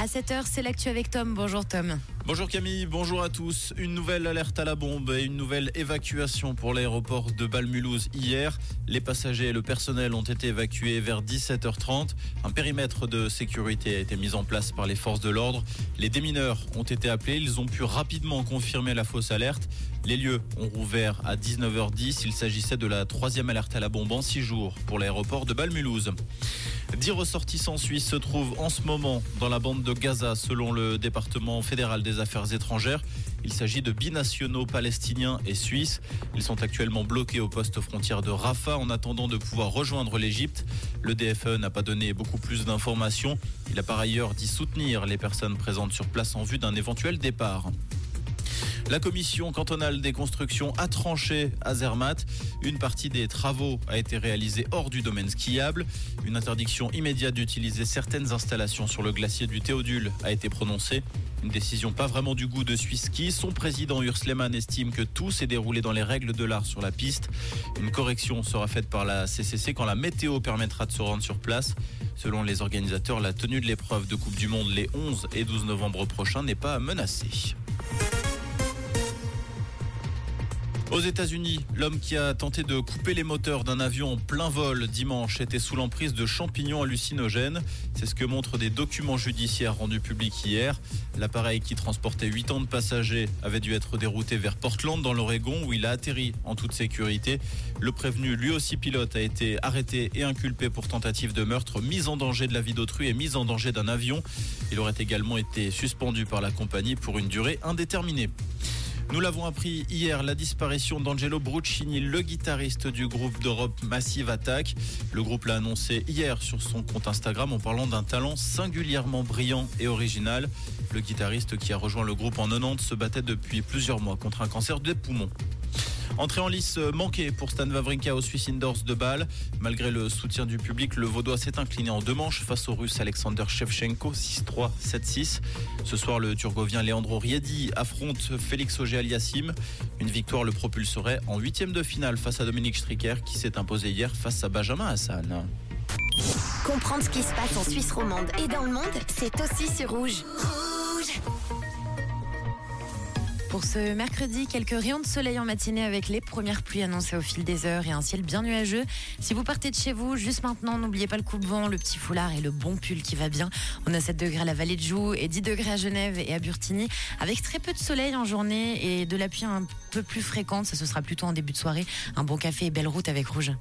À 7h, c'est l'actu avec Tom. Bonjour Tom. Bonjour Camille, bonjour à tous. Une nouvelle alerte à la bombe et une nouvelle évacuation pour l'aéroport de Balmulhouse hier. Les passagers et le personnel ont été évacués vers 17h30. Un périmètre de sécurité a été mis en place par les forces de l'ordre. Les démineurs ont été appelés. Ils ont pu rapidement confirmer la fausse alerte. Les lieux ont rouvert à 19h10. Il s'agissait de la troisième alerte à la bombe en six jours pour l'aéroport de Balmulhouse. Dix ressortissants suisses se trouvent en ce moment dans la bande de Gaza, selon le département fédéral des affaires étrangères. Il s'agit de binationaux palestiniens et suisses. Ils sont actuellement bloqués au poste frontière de Rafah en attendant de pouvoir rejoindre l'Égypte. Le DFE n'a pas donné beaucoup plus d'informations. Il a par ailleurs dit soutenir les personnes présentes sur place en vue d'un éventuel départ. La commission cantonale des constructions a tranché à Zermatt. Une partie des travaux a été réalisée hors du domaine skiable. Une interdiction immédiate d'utiliser certaines installations sur le glacier du Théodule a été prononcée. Une décision pas vraiment du goût de Ski. Son président Urs Lehmann estime que tout s'est déroulé dans les règles de l'art sur la piste. Une correction sera faite par la CCC quand la météo permettra de se rendre sur place. Selon les organisateurs, la tenue de l'épreuve de Coupe du Monde les 11 et 12 novembre prochains n'est pas menacée. Aux États-Unis, l'homme qui a tenté de couper les moteurs d'un avion en plein vol dimanche était sous l'emprise de champignons hallucinogènes. C'est ce que montrent des documents judiciaires rendus publics hier. L'appareil qui transportait 8 ans de passagers avait dû être dérouté vers Portland dans l'Oregon où il a atterri en toute sécurité. Le prévenu, lui aussi pilote, a été arrêté et inculpé pour tentative de meurtre, mise en danger de la vie d'autrui et mise en danger d'un avion. Il aurait également été suspendu par la compagnie pour une durée indéterminée. Nous l'avons appris hier, la disparition d'Angelo Bruccini, le guitariste du groupe d'Europe Massive Attack. Le groupe l'a annoncé hier sur son compte Instagram en parlant d'un talent singulièrement brillant et original. Le guitariste qui a rejoint le groupe en 90 se battait depuis plusieurs mois contre un cancer des poumons. Entrée en lice manquée pour Stan Wawrinka au Swiss Indoors de Bâle. Malgré le soutien du public, le Vaudois s'est incliné en deux manches face au Russe Alexander Shevchenko 6-3, 7-6. Ce soir, le Turgovien Leandro Riedi affronte Félix Auger-Aliassime. Une victoire le propulserait en huitième de finale face à Dominique Stricker qui s'est imposé hier face à Benjamin Hassan. Comprendre ce qui se passe en Suisse romande et dans le monde, c'est aussi sur. Rouge pour ce mercredi, quelques rayons de soleil en matinée avec les premières pluies annoncées au fil des heures et un ciel bien nuageux. Si vous partez de chez vous, juste maintenant, n'oubliez pas le coupe-vent, le petit foulard et le bon pull qui va bien. On a 7 degrés à la vallée de Joux et 10 degrés à Genève et à Burtigny avec très peu de soleil en journée et de la pluie un peu plus fréquente. Ça, ce sera plutôt en début de soirée. Un bon café et belle route avec Rouge.